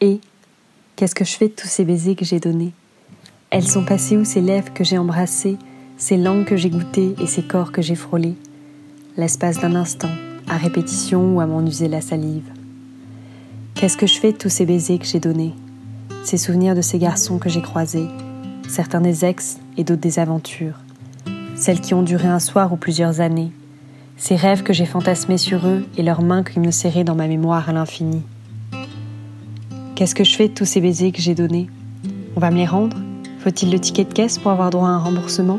Et qu'est-ce que je fais de tous ces baisers que j'ai donnés? Elles sont passées où ces lèvres que j'ai embrassées, ces langues que j'ai goûtées et ces corps que j'ai frôlés. L'espace d'un instant, à répétition ou à m'en user la salive. Qu'est-ce que je fais de tous ces baisers que j'ai donnés? Ces souvenirs de ces garçons que j'ai croisés, certains des ex et d'autres des aventures, celles qui ont duré un soir ou plusieurs années, ces rêves que j'ai fantasmés sur eux et leurs mains qui me serraient dans ma mémoire à l'infini. Qu'est-ce que je fais de tous ces baisers que j'ai donnés On va me les rendre Faut-il le ticket de caisse pour avoir droit à un remboursement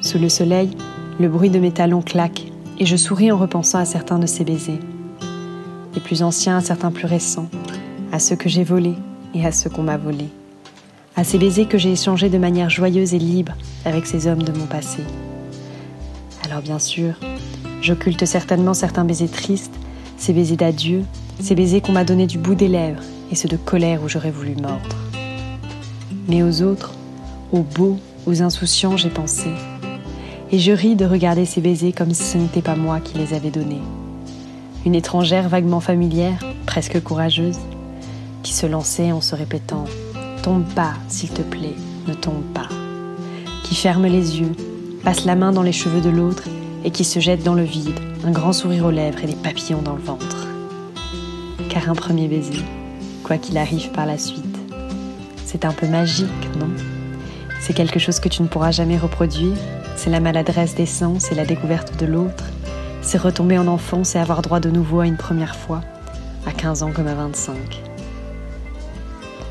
Sous le soleil, le bruit de mes talons claque et je souris en repensant à certains de ces baisers. Les plus anciens à certains plus récents, à ceux que j'ai volés et à ceux qu'on m'a volés. À ces baisers que j'ai échangés de manière joyeuse et libre avec ces hommes de mon passé. Alors bien sûr, j'occulte certainement certains baisers tristes, ces baisers d'adieu, ces baisers qu'on m'a donnés du bout des lèvres et ceux de colère où j'aurais voulu mordre. Mais aux autres, aux beaux, aux insouciants, j'ai pensé. Et je ris de regarder ces baisers comme si ce n'était pas moi qui les avais donnés. Une étrangère vaguement familière, presque courageuse, qui se lançait en se répétant Tombe pas, s'il te plaît, ne tombe pas. Qui ferme les yeux, passe la main dans les cheveux de l'autre et qui se jette dans le vide, un grand sourire aux lèvres et des papillons dans le ventre car un premier baiser, quoi qu'il arrive par la suite. C'est un peu magique, non? C'est quelque chose que tu ne pourras jamais reproduire, c'est la maladresse des sens et la découverte de l'autre, c'est retomber en enfance et avoir droit de nouveau à une première fois, à 15 ans comme à 25.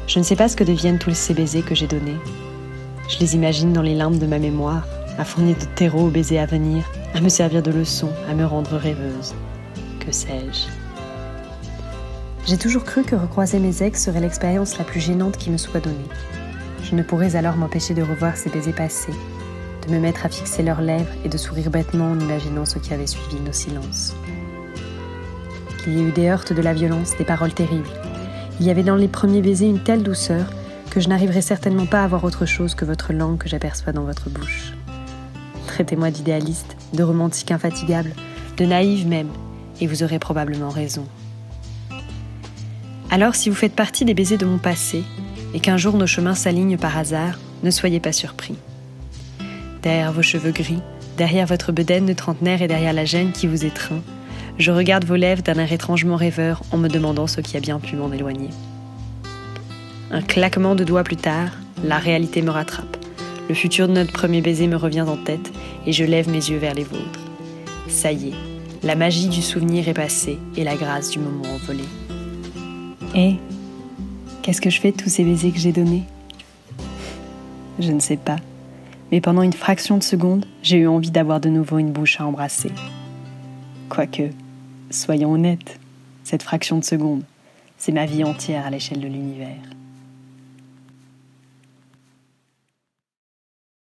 Je ne sais pas ce que deviennent tous ces baisers que j'ai donnés. Je les imagine dans les limbes de ma mémoire, à fournir de terreau aux baisers à venir, à me servir de leçon, à me rendre rêveuse. Que sais-je? J'ai toujours cru que recroiser mes ex serait l'expérience la plus gênante qui me soit donnée. Je ne pourrais alors m'empêcher de revoir ces baisers passés, de me mettre à fixer leurs lèvres et de sourire bêtement en imaginant ce qui avait suivi nos silences. Il y a eu des heurtes de la violence, des paroles terribles. Il y avait dans les premiers baisers une telle douceur que je n'arriverai certainement pas à voir autre chose que votre langue que j'aperçois dans votre bouche. Traitez-moi d'idéaliste, de romantique infatigable, de naïve même, et vous aurez probablement raison. Alors si vous faites partie des baisers de mon passé et qu'un jour nos chemins s'alignent par hasard, ne soyez pas surpris. Derrière vos cheveux gris, derrière votre bedaine de trentenaire et derrière la gêne qui vous étreint, je regarde vos lèvres d'un air étrangement rêveur en me demandant ce qui a bien pu m'en éloigner. Un claquement de doigts plus tard, la réalité me rattrape. Le futur de notre premier baiser me revient en tête et je lève mes yeux vers les vôtres. Ça y est, la magie du souvenir est passée et la grâce du moment envolé. Et qu'est-ce que je fais de tous ces baisers que j'ai donnés? Je ne sais pas. Mais pendant une fraction de seconde, j'ai eu envie d'avoir de nouveau une bouche à embrasser. Quoique, soyons honnêtes, cette fraction de seconde, c'est ma vie entière à l'échelle de l'univers.